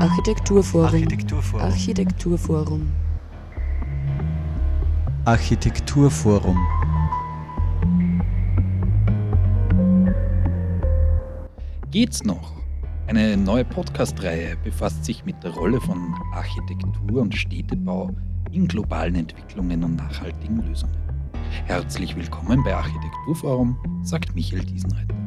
Architekturforum. Architekturforum. Architekturforum. Architekturforum. Geht's noch? Eine neue Podcast-Reihe befasst sich mit der Rolle von Architektur und Städtebau in globalen Entwicklungen und nachhaltigen Lösungen. Herzlich willkommen bei Architekturforum, sagt Michael Diesenreiter.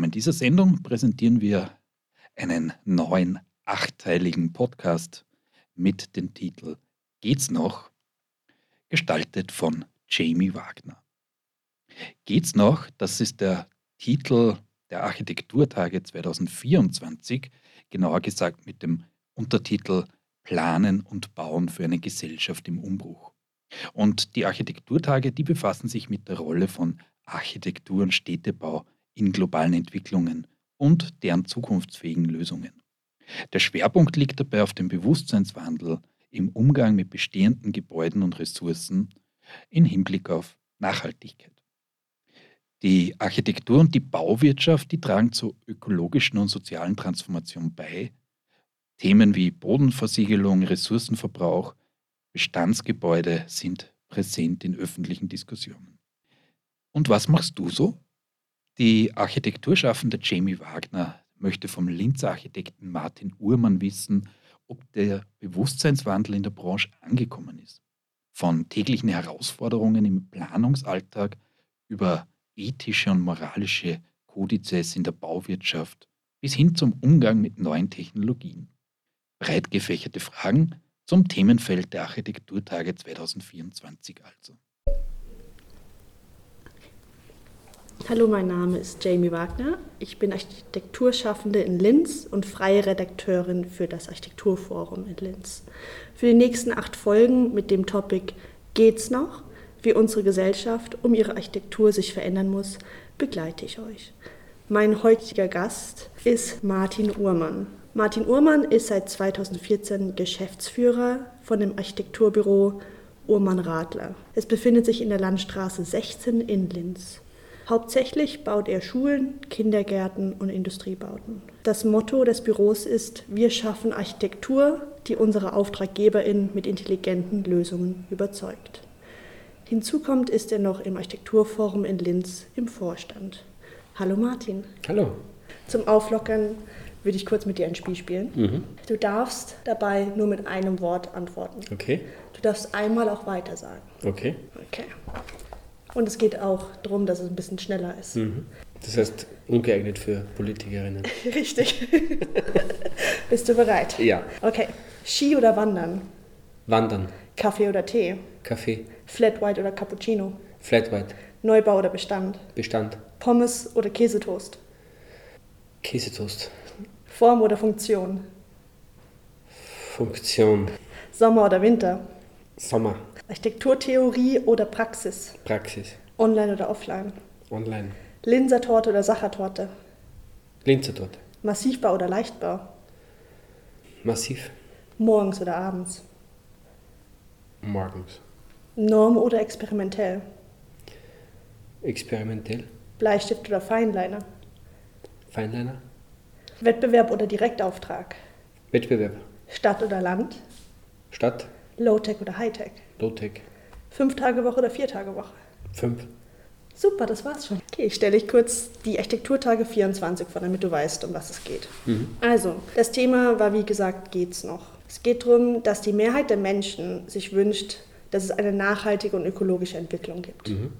Rahmen dieser Sendung präsentieren wir einen neuen achtteiligen Podcast mit dem Titel Geht's noch? gestaltet von Jamie Wagner. Geht's noch? Das ist der Titel der Architekturtage 2024, genauer gesagt mit dem Untertitel Planen und Bauen für eine Gesellschaft im Umbruch. Und die Architekturtage, die befassen sich mit der Rolle von Architektur und Städtebau in globalen Entwicklungen und deren zukunftsfähigen Lösungen. Der Schwerpunkt liegt dabei auf dem Bewusstseinswandel im Umgang mit bestehenden Gebäuden und Ressourcen in Hinblick auf Nachhaltigkeit. Die Architektur und die Bauwirtschaft, die tragen zur ökologischen und sozialen Transformation bei. Themen wie Bodenversiegelung, Ressourcenverbrauch, Bestandsgebäude sind präsent in öffentlichen Diskussionen. Und was machst du so? Die Architekturschaffende Jamie Wagner möchte vom Linzer Architekten Martin Uhrmann wissen, ob der Bewusstseinswandel in der Branche angekommen ist. Von täglichen Herausforderungen im Planungsalltag über ethische und moralische Kodizes in der Bauwirtschaft bis hin zum Umgang mit neuen Technologien. Breit gefächerte Fragen zum Themenfeld der Architekturtage 2024 also. Hallo, mein Name ist Jamie Wagner. Ich bin Architekturschaffende in Linz und freie Redakteurin für das Architekturforum in Linz. Für die nächsten acht Folgen mit dem Topic Geht's noch? Wie unsere Gesellschaft um ihre Architektur sich verändern muss, begleite ich euch. Mein heutiger Gast ist Martin Uhrmann. Martin Uhrmann ist seit 2014 Geschäftsführer von dem Architekturbüro Uhrmann Radler. Es befindet sich in der Landstraße 16 in Linz. Hauptsächlich baut er Schulen, Kindergärten und Industriebauten. Das Motto des Büros ist, wir schaffen Architektur, die unsere Auftraggeberinnen mit intelligenten Lösungen überzeugt. Hinzu kommt, ist er noch im Architekturforum in Linz im Vorstand. Hallo Martin. Hallo. Zum Auflockern würde ich kurz mit dir ein Spiel spielen. Mhm. Du darfst dabei nur mit einem Wort antworten. Okay. Du darfst einmal auch weiter sagen. Okay. Okay. Und es geht auch darum, dass es ein bisschen schneller ist. Mhm. Das heißt, ungeeignet für Politikerinnen. Richtig. Bist du bereit? Ja. Okay. Ski oder Wandern? Wandern. Kaffee oder Tee? Kaffee. Flat White oder Cappuccino? Flat White. Neubau oder Bestand? Bestand. Pommes oder Käsetoast? Käsetoast. Form oder Funktion? Funktion. Sommer oder Winter? Sommer. Architekturtheorie oder Praxis? Praxis. Online oder offline? Online. Linsertorte oder Sachertorte? Linzertorte. Massivbau oder Leichtbau? Massiv. Morgens oder abends? Morgens. Norm oder experimentell? Experimentell. Bleistift oder Feinliner? Feinliner. Wettbewerb oder Direktauftrag? Wettbewerb. Stadt oder Land? Stadt. Low-Tech oder High-Tech? Low-Tech. Fünf Tage Woche oder vier Tage Woche? Fünf. Super, das war's schon. Okay, ich stelle dich kurz die Architekturtage 24 vor, damit du weißt, um was es geht. Mhm. Also, das Thema war wie gesagt, geht's noch. Es geht darum, dass die Mehrheit der Menschen sich wünscht, dass es eine nachhaltige und ökologische Entwicklung gibt. Mhm.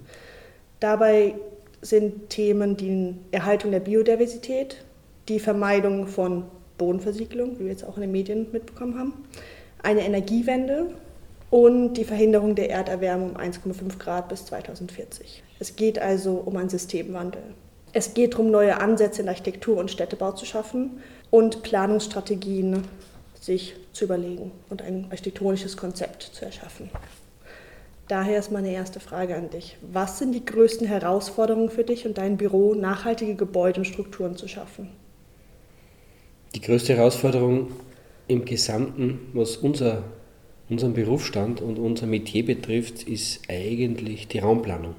Dabei sind Themen die Erhaltung der Biodiversität, die Vermeidung von Bodenversiegelung, wie wir jetzt auch in den Medien mitbekommen haben, eine Energiewende und die Verhinderung der Erderwärmung um 1,5 Grad bis 2040. Es geht also um einen Systemwandel. Es geht darum, neue Ansätze in Architektur und Städtebau zu schaffen und Planungsstrategien sich zu überlegen und ein architektonisches Konzept zu erschaffen. Daher ist meine erste Frage an dich. Was sind die größten Herausforderungen für dich und dein Büro, nachhaltige Gebäude und Strukturen zu schaffen? Die größte Herausforderung im Gesamten, was unser, unseren Berufsstand und unser Metier betrifft, ist eigentlich die Raumplanung.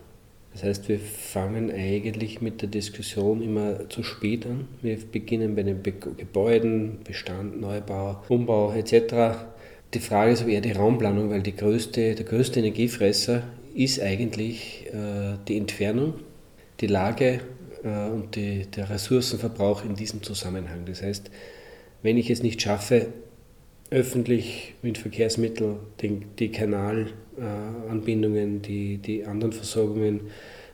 Das heißt, wir fangen eigentlich mit der Diskussion immer zu spät an. Wir beginnen bei den Be Gebäuden, Bestand, Neubau, Umbau etc. Die Frage ist aber eher die Raumplanung, weil die größte, der größte Energiefresser ist eigentlich äh, die Entfernung, die Lage äh, und die, der Ressourcenverbrauch in diesem Zusammenhang. Das heißt, wenn ich es nicht schaffe, öffentlich mit Verkehrsmitteln den, die Kanalanbindungen, die, die anderen Versorgungen,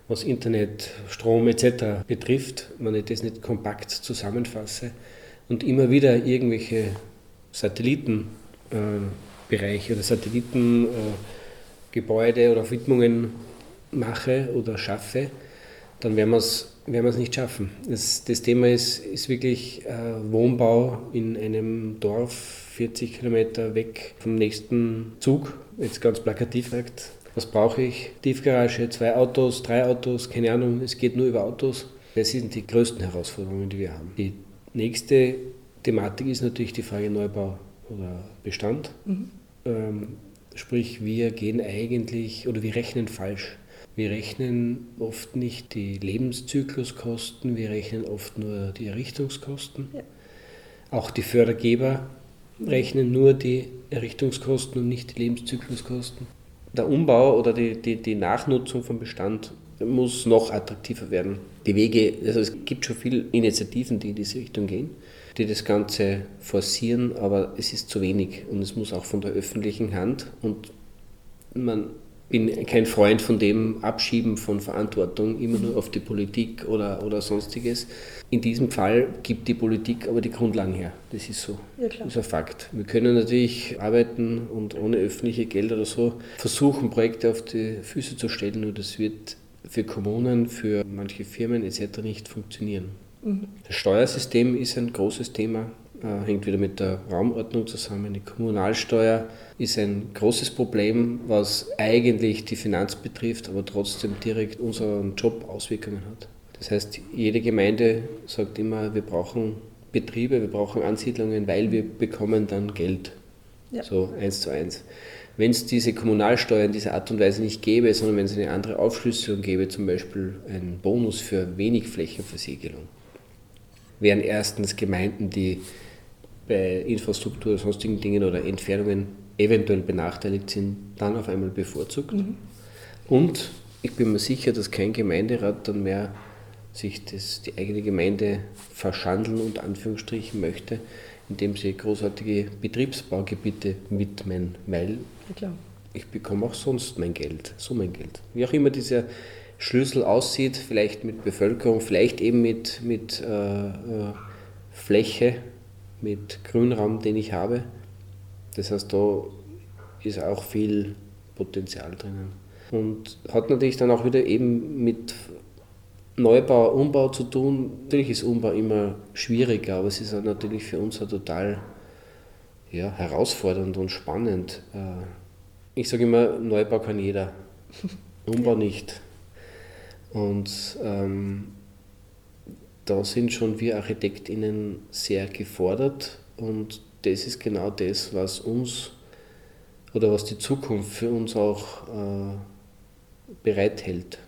was Internet, Strom etc. betrifft, wenn ich das nicht kompakt zusammenfasse und immer wieder irgendwelche Satellitenbereiche äh, oder Satellitengebäude äh, oder Widmungen mache oder schaffe, dann werden wir es werden wir es nicht schaffen. Das, das Thema ist, ist wirklich äh, Wohnbau in einem Dorf 40 Kilometer weg vom nächsten Zug, jetzt ganz plakativ sagt. Was brauche ich? Tiefgarage, zwei Autos, drei Autos, keine Ahnung, es geht nur über Autos. Das sind die größten Herausforderungen, die wir haben. Die nächste Thematik ist natürlich die Frage Neubau oder Bestand. Mhm. Ähm, sprich, wir gehen eigentlich oder wir rechnen falsch. Wir rechnen oft nicht die Lebenszykluskosten, wir rechnen oft nur die Errichtungskosten. Ja. Auch die Fördergeber rechnen nur die Errichtungskosten und nicht die Lebenszykluskosten. Der Umbau oder die, die, die Nachnutzung von Bestand muss noch attraktiver werden. Die Wege, also es gibt schon viele Initiativen, die in diese Richtung gehen, die das Ganze forcieren, aber es ist zu wenig und es muss auch von der öffentlichen Hand und man bin kein Freund von dem Abschieben von Verantwortung immer nur auf die Politik oder, oder sonstiges. In diesem Fall gibt die Politik aber die Grundlagen her. Das ist so. Ja, das ist ein Fakt. Wir können natürlich arbeiten und ohne öffentliche Gelder oder so versuchen, Projekte auf die Füße zu stellen, nur das wird für Kommunen, für manche Firmen etc. nicht funktionieren. Mhm. Das Steuersystem ist ein großes Thema. Äh, hängt wieder mit der Raumordnung zusammen. Die Kommunalsteuer ist ein großes Problem, was eigentlich die Finanz betrifft, aber trotzdem direkt unseren Job Auswirkungen hat. Das heißt, jede Gemeinde sagt immer, wir brauchen Betriebe, wir brauchen Ansiedlungen, weil wir bekommen dann Geld. Ja. So eins zu eins. Wenn es diese Kommunalsteuer in dieser Art und Weise nicht gäbe, sondern wenn es eine andere Aufschlüsselung gäbe, zum Beispiel einen Bonus für wenig Flächenversiegelung, wären erstens Gemeinden, die bei Infrastruktur oder sonstigen Dingen oder Entfernungen eventuell benachteiligt sind, dann auf einmal bevorzugt. Mhm. Und ich bin mir sicher, dass kein Gemeinderat dann mehr sich das, die eigene Gemeinde verschandeln und Anführungsstrichen möchte, indem sie großartige Betriebsbaugebiete widmen, weil ja, ich bekomme auch sonst mein Geld, so mein Geld. Wie auch immer dieser Schlüssel aussieht, vielleicht mit Bevölkerung, vielleicht eben mit, mit äh, äh Fläche, mit Grünraum, den ich habe. Das heißt, da ist auch viel Potenzial drinnen. Und hat natürlich dann auch wieder eben mit Neubau, Umbau zu tun. Natürlich ist Umbau immer schwieriger, aber es ist auch natürlich für uns auch total ja, herausfordernd und spannend. Äh, ich sage immer, Neubau kann jeder, Umbau nicht. Und ähm, da sind schon wir ArchitektInnen sehr gefordert und das ist genau das, was uns oder was die Zukunft für uns auch äh, bereithält.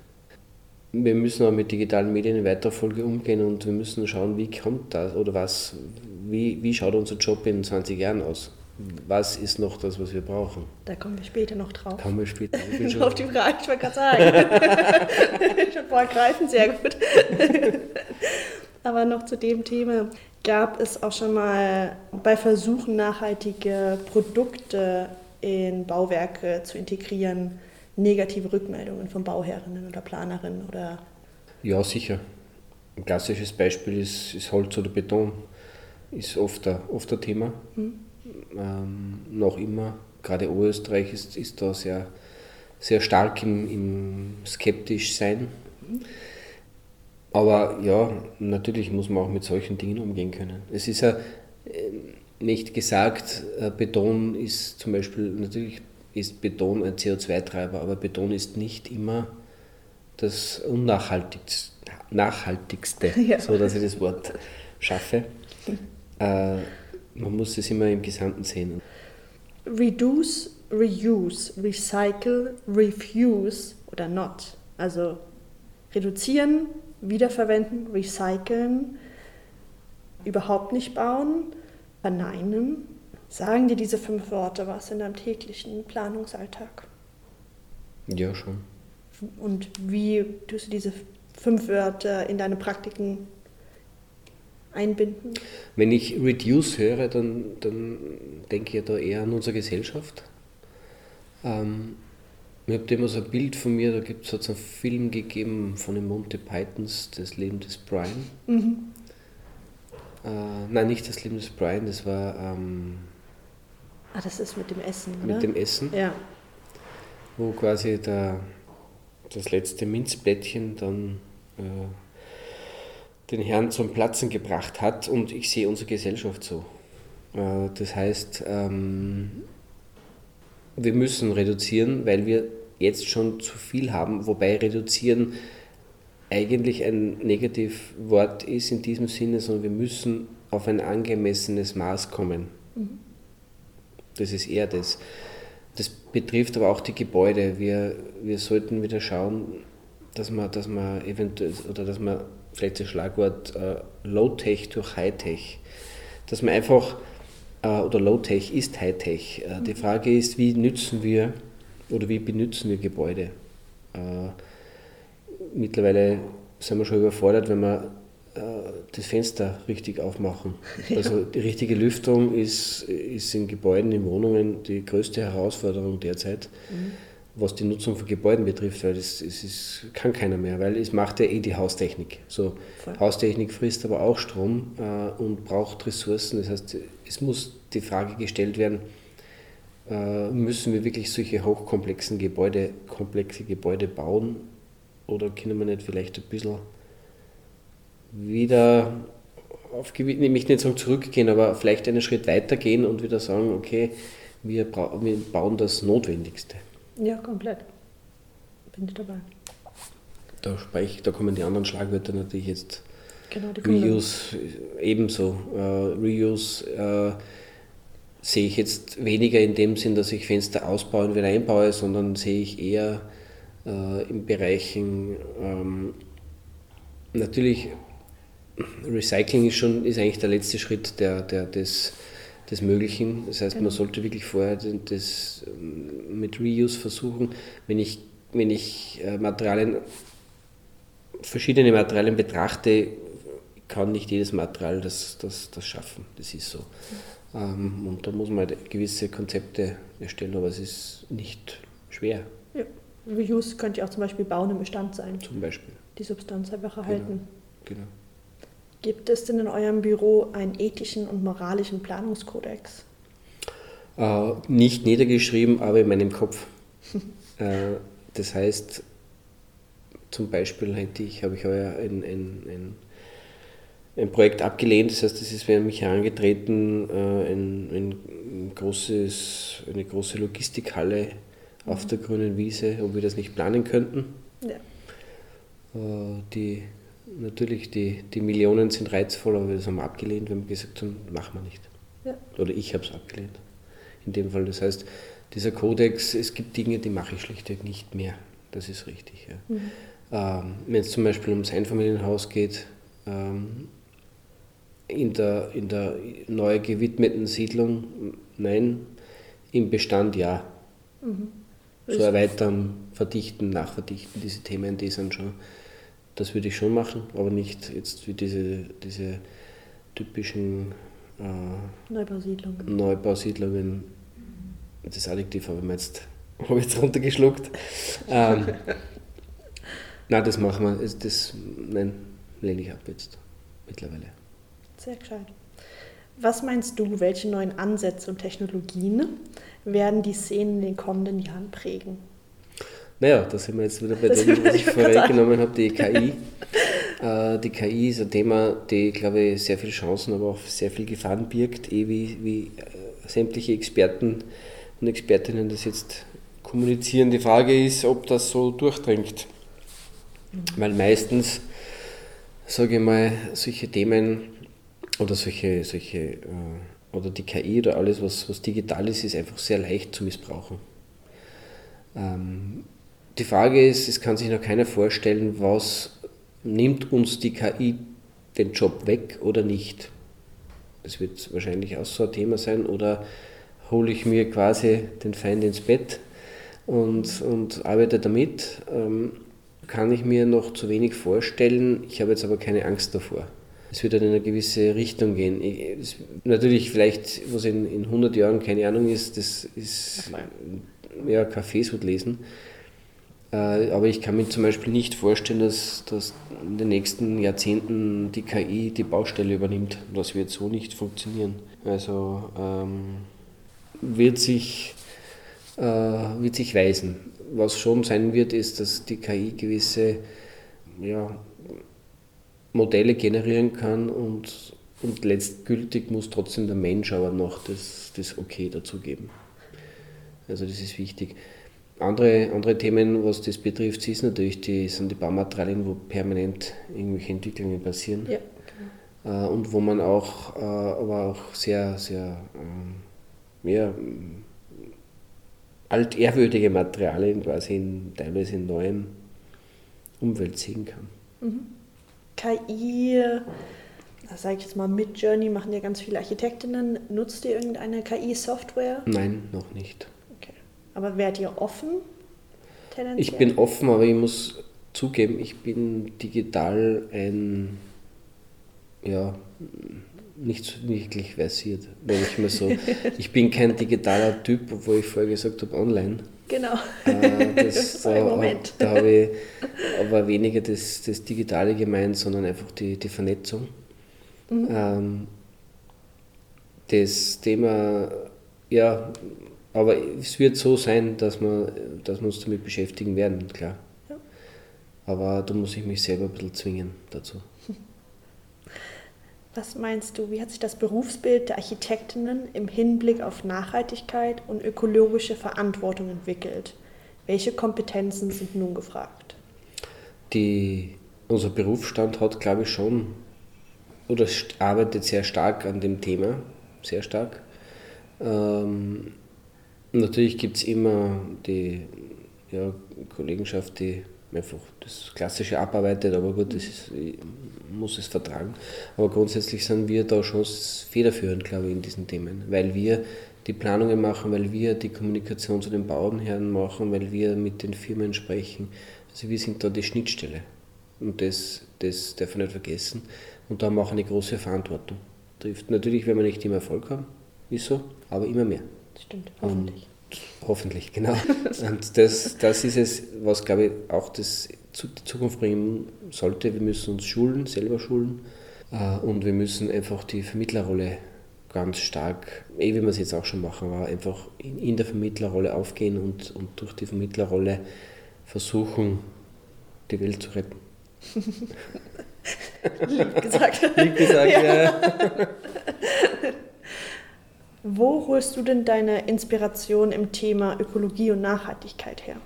Wir müssen auch mit digitalen Medien in weiterer Folge umgehen und wir müssen schauen, wie kommt das oder was, wie, wie schaut unser Job in 20 Jahren aus? was ist noch das, was wir brauchen? Da kommen wir später noch drauf. Kommen wir später. Ich auf die Frage, ich wollte gerade sagen. schon vorgreifen, sehr gut. Aber noch zu dem Thema. Gab es auch schon mal bei Versuchen, nachhaltige Produkte in Bauwerke zu integrieren, negative Rückmeldungen von Bauherrinnen oder Planerinnen? Oder? Ja, sicher. Ein klassisches Beispiel ist, ist Holz oder Beton. Ist oft ein, oft ein Thema. Hm ähm, noch immer. Gerade Oberösterreich ist, ist da sehr, sehr stark im, im skeptisch sein. Aber ja, natürlich muss man auch mit solchen Dingen umgehen können. Es ist ja äh, nicht gesagt, äh, Beton ist zum Beispiel natürlich ist Beton ein CO2-Treiber, aber Beton ist nicht immer das unnachhaltigste, nachhaltigste, Ja. so dass ich das Wort schaffe. Äh, man muss es immer im Gesamten sehen. Reduce, reuse, recycle, refuse oder not. Also reduzieren, wiederverwenden, recyceln, überhaupt nicht bauen, verneinen. Sagen dir diese fünf Worte was in deinem täglichen Planungsalltag? Ja, schon. Und wie tust du diese fünf Wörter in deine Praktiken einbinden? Wenn ich Reduce höre, dann, dann denke ich ja da eher an unsere Gesellschaft. Ähm, ich habe immer so ein Bild von mir, da gibt es einen Film gegeben von den Monty Pythons, das Leben des Brian. Äh, nein, nicht das Leben des Brian, das war ähm, Ah, das ist mit dem Essen, oder? mit dem Essen, ja. wo quasi der, das letzte Minzblättchen dann äh, den Herrn zum Platzen gebracht hat und ich sehe unsere Gesellschaft so. Äh, das heißt, ähm, wir müssen reduzieren, weil wir jetzt schon zu viel haben, wobei reduzieren eigentlich ein Negativwort ist in diesem Sinne, sondern wir müssen auf ein angemessenes Maß kommen. Das ist eher das. Das betrifft aber auch die Gebäude. Wir, wir sollten wieder schauen, dass man, dass man eventuell, oder dass man vielleicht das Schlagwort äh, Low-Tech durch High-Tech, dass man einfach, äh, oder Low-Tech ist High-Tech. Äh, die Frage ist, wie nützen wir oder wie benutzen wir Gebäude? Äh, mittlerweile sind wir schon überfordert, wenn wir äh, das Fenster richtig aufmachen. Also die richtige Lüftung ist, ist in Gebäuden, in Wohnungen die größte Herausforderung derzeit, was die Nutzung von Gebäuden betrifft, weil das, es ist, kann keiner mehr, weil es macht ja eh die Haustechnik. So, Voll. Haustechnik frisst aber auch Strom äh, und braucht Ressourcen. Das heißt, es muss die Frage gestellt werden, müssen wir wirklich solche hochkomplexen Gebäude, komplexe Gebäude bauen oder können wir nicht vielleicht ein bisschen wieder auf gewi- nämlich nicht sagen zurückgehen, aber vielleicht einen Schritt weiter gehen und wieder sagen, okay, wir, wir bauen das Notwendigste. Ja, komplett. Bin ich dabei. Da, sprech, da kommen die anderen Schlagwörter natürlich jetzt Genau, die kommen dann- Reuse äh, ebenso. Äh, Reuse äh, sehe ich jetzt weniger in dem Sinn, dass ich Fenster ausbaue und wieder einbaue, sondern sehe ich eher äh, in Bereichen ähm, natürlich Recycling ist schon ist eigentlich der letzte Schritt der, der, des, des Möglichen. Das heißt, Genau. man sollte wirklich vorher das ähm, mit Reuse versuchen. Wenn ich, wenn ich äh, Materialien verschiedene Materialien betrachte, kann nicht jedes Material das, das, das schaffen. Das ist so. Ähm, und da muss man halt gewisse Konzepte erstellen, aber es ist nicht schwer, Ja. Reuse könnte ja auch zum Beispiel Bauen im Bestand sein. zum Beispiel. Die Substanz einfach erhalten. Genau. Gibt es denn in eurem Büro einen ethischen und moralischen Planungskodex? Äh, nicht niedergeschrieben, aber in meinem Kopf. äh, das heißt, zum Beispiel hätte ich, habe ich heuer ein, ein, ein, ein Projekt abgelehnt, das heißt, es ist an mich herangetreten, äh, ein, ein, großes, eine große Logistikhalle auf der grünen Wiese, ob wir das nicht planen könnten. Ja. Äh, Die, natürlich, die, die Millionen sind reizvoll, aber das haben wir abgelehnt, wenn wir gesagt haben, machen wir nicht. Ja. Oder ich habe es abgelehnt. In dem Fall. Das heißt, dieser Kodex, es gibt Dinge, die mache ich schlichtweg nicht mehr. Das ist richtig. Ja. Ähm, wenn es zum Beispiel ums Einfamilienhaus geht, ähm, in, der, in der neu gewidmeten Siedlung, nein, im Bestand ja. So erweitern, verdichten, nachverdichten, diese Themen, die sind schon, das würde ich schon machen, aber nicht jetzt wie diese, diese typischen äh, Neubausiedlungen. Neubausiedlungen. Das Adjektiv habe ich mir jetzt, habe ich jetzt runtergeschluckt. Ähm, nein, das machen wir, das, das nein, lehne ich ab jetzt mittlerweile. Sehr gescheit. Was meinst du, welche neuen Ansätze und Technologien werden die Szenen in den kommenden Jahren prägen? Naja, da sind wir jetzt wieder bei Das dem, was ich vorweggenommen habe, die KI. Äh, die KI ist ein Thema, die, glaube ich, sehr viele Chancen, aber auch sehr viel Gefahren birgt, eh wie, wie äh, sämtliche Experten und Expertinnen das jetzt kommunizieren. Die Frage ist, ob das so durchdringt. Weil meistens, sage ich mal, solche Themen oder solche, solche äh, oder die KI oder alles, was, was digital ist, ist einfach sehr leicht zu missbrauchen. Ähm, die Frage ist, es kann sich noch keiner vorstellen, was nimmt uns die KI den Job weg oder nicht. Das wird wahrscheinlich auch so ein Thema sein. Oder hole ich mir quasi den Feind ins Bett und, und arbeite damit. Ähm, kann ich mir noch zu wenig vorstellen. Ich habe jetzt aber keine Angst davor. Es wird dann in eine gewisse Richtung gehen. Ich, natürlich, vielleicht, was in, in 100 Jahren keine Ahnung ist, das ist ja Cafés wird lesen. Äh, aber ich kann mir zum Beispiel nicht vorstellen, dass, dass in den nächsten Jahrzehnten die KI die Baustelle übernimmt. Das wird so nicht funktionieren. Also ähm, wird, sich, äh, wird sich weisen. Was schon sein wird, ist, dass die KI gewisse ja, Modelle generieren kann und, und letztgültig muss trotzdem der Mensch aber noch das, das Okay dazu geben. Also das ist wichtig. Andere, andere Themen, was das betrifft, ist natürlich die, sind die Baumaterialien, wo permanent irgendwelche Entwicklungen passieren. Ja, genau. äh, und wo man auch, äh, aber auch sehr, sehr äh, ja, altehrwürdige Materialien quasi in, teilweise in neuen Umwelt sehen kann. Mhm. KI, sage ich jetzt mal, mit Journey machen ja ganz viele Architektinnen. Nutzt ihr irgendeine KI-Software? Nein, noch nicht. Aber wärt ihr offen? Tendenziell? Ich bin offen, aber ich muss zugeben, ich bin digital ein, ja, nicht wirklich versiert, wenn ich mal so. ich bin kein digitaler Typ, obwohl ich vorher gesagt habe, online. Genau. Äh, das, da, Moment. da habe ich aber weniger das, das Digitale gemeint, sondern einfach die, die Vernetzung. Mhm. Ähm, das Thema, ja, aber es wird so sein, dass wir, dass wir uns damit beschäftigen werden, klar. Ja. Aber da muss ich mich selber ein bisschen zwingen dazu. Was meinst du, wie hat sich das Berufsbild der Architektinnen im Hinblick auf Nachhaltigkeit und ökologische Verantwortung entwickelt? Welche Kompetenzen sind nun gefragt? Die, unser Berufsstand hat, glaube ich, schon oder arbeitet sehr stark an dem Thema, sehr stark. Ähm, Natürlich gibt es immer die ja, Kollegenschaft, die einfach das Klassische abarbeitet, aber gut, das ist, muss es vertragen. Aber grundsätzlich sind wir da schon federführend, glaube ich, in diesen Themen, weil wir die Planungen machen, weil wir die Kommunikation zu den Bauernherren machen, weil wir mit den Firmen sprechen. Also wir sind da die Schnittstelle. Und das, das darf man nicht vergessen. Und da haben wir auch eine große Verantwortung. Trifft. Natürlich werden wir nicht immer Erfolg haben, ist so, aber immer mehr. Stimmt, hoffentlich. Und hoffentlich, genau. Und das, das ist es, was, glaube ich, auch das die Zukunft bringen sollte. Wir müssen uns schulen, selber schulen. Äh, und wir müssen einfach die Vermittlerrolle ganz stark, eh wie wir es jetzt auch schon machen, aber einfach in, in der Vermittlerrolle aufgehen und, und durch die Vermittlerrolle versuchen, die Welt zu retten. Lieb gesagt. Lieb gesagt, ja. ja. Wo holst du denn deine Inspiration im Thema Ökologie und Nachhaltigkeit her?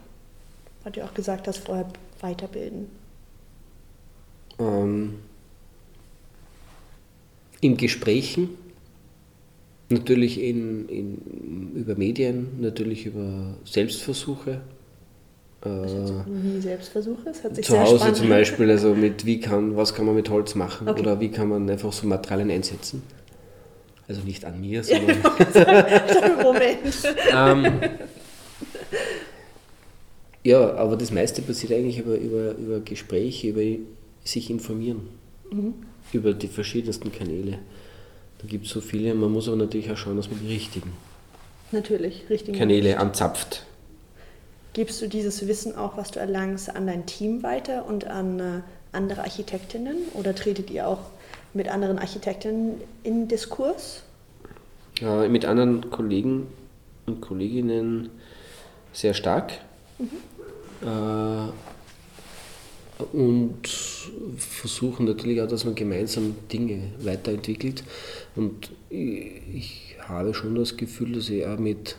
Weil du auch gesagt hast, vorher weiterbilden. Ähm, in Gesprächen, natürlich in, in, über Medien, natürlich über Selbstversuche. Äh, wie Selbstversuche? Das hört sich zu Hause zum Beispiel, also mit wie kann, was kann man mit Holz machen okay. oder wie kann man einfach so Materialien einsetzen. Also nicht an mir, sondern. Moment. ähm, ja, aber das meiste passiert eigentlich über, über, über Gespräche, über sich informieren. Mhm. Über die verschiedensten Kanäle. Da gibt es so viele, man muss aber natürlich auch schauen, dass man die richtigen natürlich, richtigen Kanäle anzapft. Gibst du dieses Wissen auch, was du erlangst, an dein Team weiter und an äh, andere Architektinnen oder tretet ihr auch mit anderen Architekten in Diskurs? Äh, mit anderen Kollegen und Kolleginnen sehr stark. Mhm. Äh, und versuchen natürlich auch, dass man gemeinsam Dinge weiterentwickelt. Und ich habe schon das Gefühl, dass ich auch mit,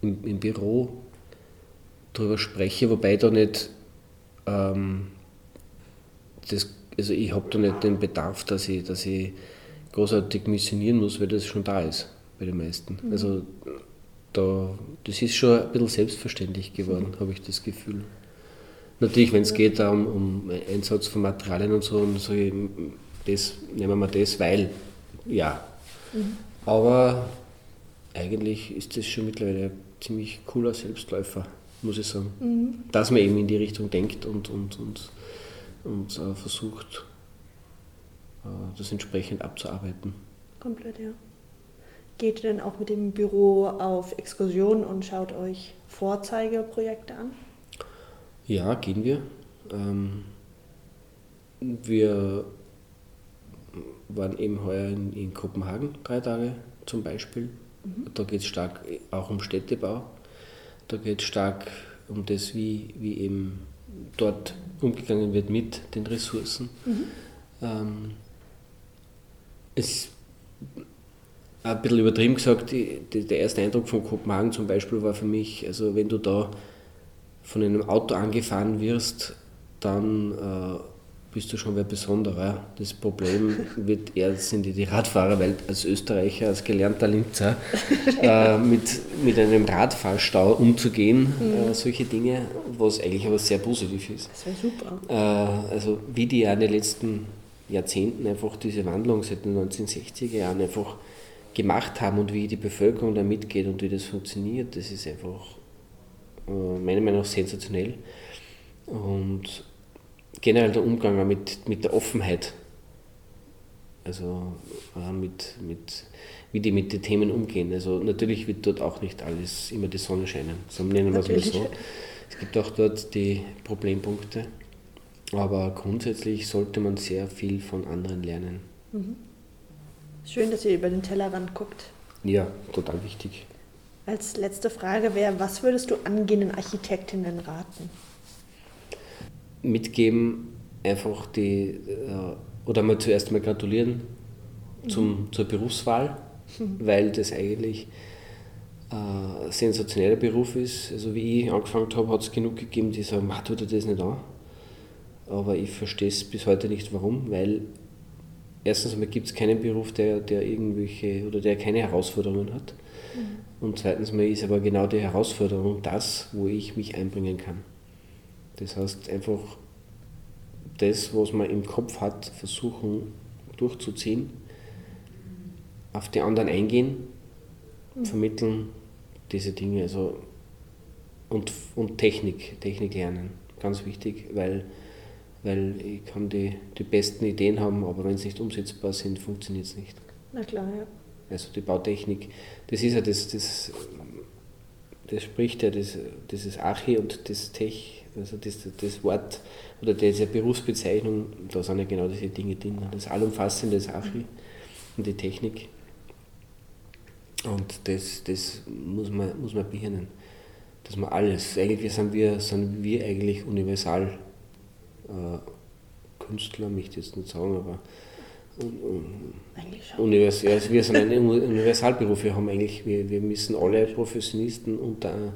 im, im Büro darüber spreche, wobei da nicht ähm, das, also ich habe da nicht den Bedarf, dass ich, dass ich großartig missionieren muss, weil das schon da ist bei den meisten. Mhm. Also da, das ist schon ein bisschen selbstverständlich geworden, mhm. habe ich das Gefühl. Natürlich, wenn es geht um, um Einsatz von Materialien und so, und so das, nehmen wir das, weil, ja. Mhm. Aber eigentlich ist das schon mittlerweile ein ziemlich cooler Selbstläufer, muss ich sagen. Mhm. Dass man eben in die Richtung denkt und, und, und, und uh, versucht, uh, das entsprechend abzuarbeiten. Komplett, ja. Geht ihr denn auch mit dem Büro auf Exkursionen und schaut euch Vorzeigeprojekte an? Ja, gehen wir. Ähm, wir waren eben heuer in, in Kopenhagen drei Tage zum Beispiel. Mhm. Da geht es stark auch um Städtebau. Da geht es stark um das, wie, wie eben dort umgegangen wird mit den Ressourcen. Mhm. Ähm, es ein bisschen übertrieben gesagt, die, die, der erste Eindruck von Kopenhagen zum Beispiel war für mich, also wenn du da von einem Auto angefahren wirst, dann äh, bist du schon wer Besonderer. Das Problem wird eher sind die Radfahrer, weil als Österreicher, als gelernter Linzer, äh, mit, mit einem Radfahrstau umzugehen, mhm. äh, solche Dinge, was eigentlich aber sehr positiv ist. Das wäre super. Äh, also wie die ja in den letzten Jahrzehnten einfach diese Wandlung seit den 1960er Jahren einfach gemacht haben und wie die Bevölkerung da mitgeht und wie das funktioniert, das ist einfach äh, meiner Meinung nach sensationell. Und generell der Umgang mit, mit der Offenheit, also mit, mit, wie die mit den Themen umgehen. Also natürlich wird dort auch nicht alles immer die Sonne scheinen, so nennen wir es mal so. Es gibt auch dort die Problempunkte, aber grundsätzlich sollte man sehr viel von anderen lernen. Mhm. Schön, dass ihr über den Tellerrand guckt. Ja, total wichtig. Als letzte Frage wäre, was würdest du angehenden Architektinnen raten? Mitgeben, einfach die, äh, oder mal zuerst mal gratulieren zum, mhm. zur Berufswahl, weil das eigentlich ein sensationeller Beruf ist. Also wie ich angefangen habe, hat es genug gegeben, die sagen, mach tut das nicht an. Aber ich verstehe es bis heute nicht, warum, weil erstens gibt es keinen Beruf, der, der irgendwelche oder der keine Herausforderungen hat. Mhm. Und zweitens mal ist aber genau die Herausforderung das, wo ich mich einbringen kann. Das heißt einfach das, was man im Kopf hat, versuchen durchzuziehen, auf die anderen eingehen, mhm. vermitteln diese Dinge. Also und, und Technik, Technik lernen, ganz wichtig, weil weil ich kann die, die besten Ideen haben, aber wenn sie nicht umsetzbar sind, funktioniert es nicht. Na klar, ja. Also die Bautechnik, das ist ja das, das, das spricht ja das, dieses Archi und das Tech, also das, das Wort oder diese Berufsbezeichnung, da sind ja genau diese Dinge drin. Das allumfassende das Archi und die Technik. Und das, das muss man, muss man behirnen. Dass man alles, eigentlich sind wir, sind wir eigentlich universal äh, Künstler, möchte ich jetzt nicht sagen, aber Univers also wir sind ein Universalberuf, wir haben eigentlich, wir, wir müssen alle Professionisten unter,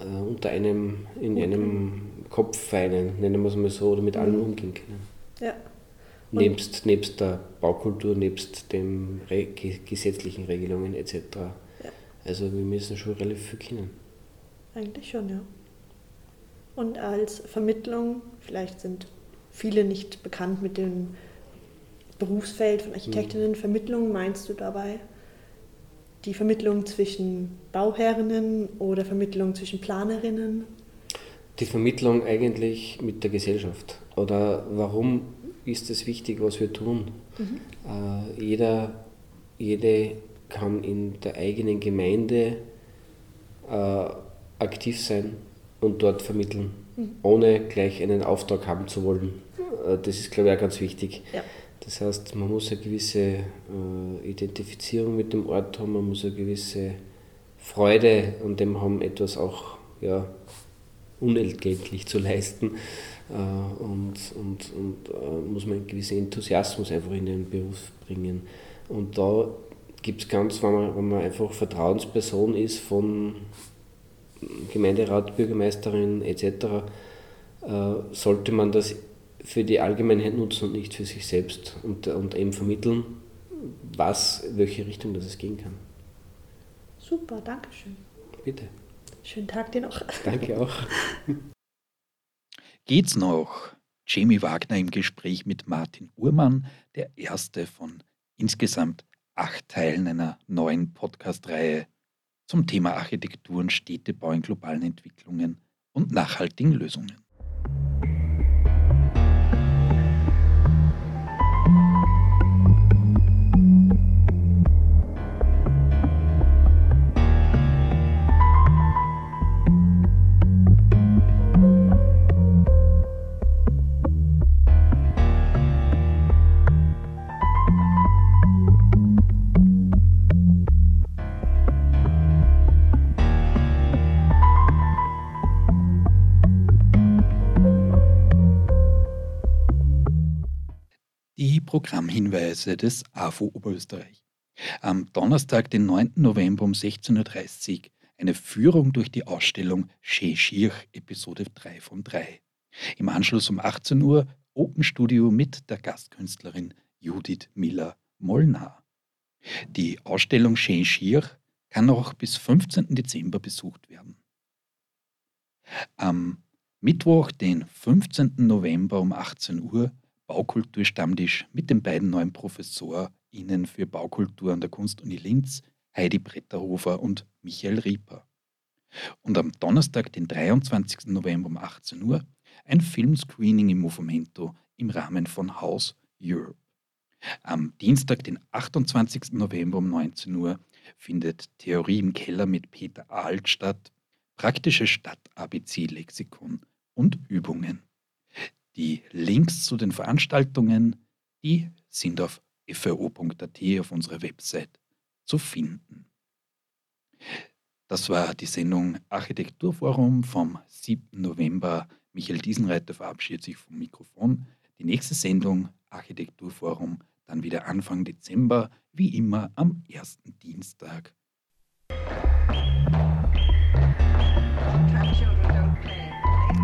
äh, unter einem, in okay. einem Kopf feinen, nennen wir es mal so, oder mit allem mhm. umgehen können. Ja. nebst, nebst der Baukultur, nebst den Re gesetzlichen Regelungen etc. Ja. Also wir müssen schon relativ viel kennen. Eigentlich schon, ja. Und als Vermittlung, vielleicht sind viele nicht bekannt mit dem Berufsfeld von Architektinnen, mhm. Vermittlung meinst du dabei die Vermittlung zwischen Bauherrinnen oder Vermittlung zwischen Planerinnen? Die Vermittlung eigentlich mit der Gesellschaft. Oder warum ist es wichtig, was wir tun? Mhm. Äh, jeder, jede kann in der eigenen Gemeinde äh, aktiv sein und dort vermitteln, mhm. ohne gleich einen Auftrag haben zu wollen. Äh, das ist, glaube ich, auch ganz wichtig. Ja. Das heißt, man muss eine gewisse äh, Identifizierung mit dem Ort haben, man muss eine gewisse Freude an dem haben, etwas auch ja, unentgeltlich zu leisten. Äh, und und, und äh, muss man einen gewissen Enthusiasmus einfach in den Beruf bringen. Und da gibt es ganz, wenn man, wenn man einfach Vertrauensperson ist von Gemeinderat, Bürgermeisterin etc., sollte man das für die Allgemeinheit nutzen und nicht für sich selbst und, und eben vermitteln, was, welche Richtung das es gehen kann. Super, danke schön. Bitte. Schönen Tag dir noch. Danke auch. Geht's noch? Jamie Wagner im Gespräch mit Martin Uhrmann, der erste von insgesamt acht Teilen einer neuen Podcast-Reihe zum Thema Architektur und Städtebau in globalen Entwicklungen und nachhaltigen Lösungen. Programmhinweise des AFO Oberösterreich. Am Donnerstag, den 9. November um 16.30 Uhr eine Führung durch die Ausstellung Chez Schirch, Episode 3 von 3. Im Anschluss um 18 Uhr Open Studio mit der Gastkünstlerin Judith Miller-Molnar. Die Ausstellung Chez Schirch kann noch bis 15. Dezember besucht werden. Am Mittwoch, den 15. November um 18 Uhr Baukulturstammtisch mit den beiden neuen ProfessorInnen für Baukultur an der Kunstuni Linz, Heidi Bretterhofer und Michael Rieper. Und am Donnerstag, den 23. November um 18 Uhr, ein Filmscreening im Movimento im Rahmen von House Europe. Am Dienstag, den 28. November um 19 Uhr, findet Theorie im Keller mit Peter Alt statt, praktische Stadt-ABC-Lexikon und Übungen. Die Links zu den Veranstaltungen, die sind auf fro.at auf unserer Website zu finden. Das war die Sendung Architekturforum vom 7. November. Michael Diesenreiter verabschiedet sich vom Mikrofon. Die nächste Sendung Architekturforum dann wieder Anfang Dezember, wie immer am ersten Dienstag.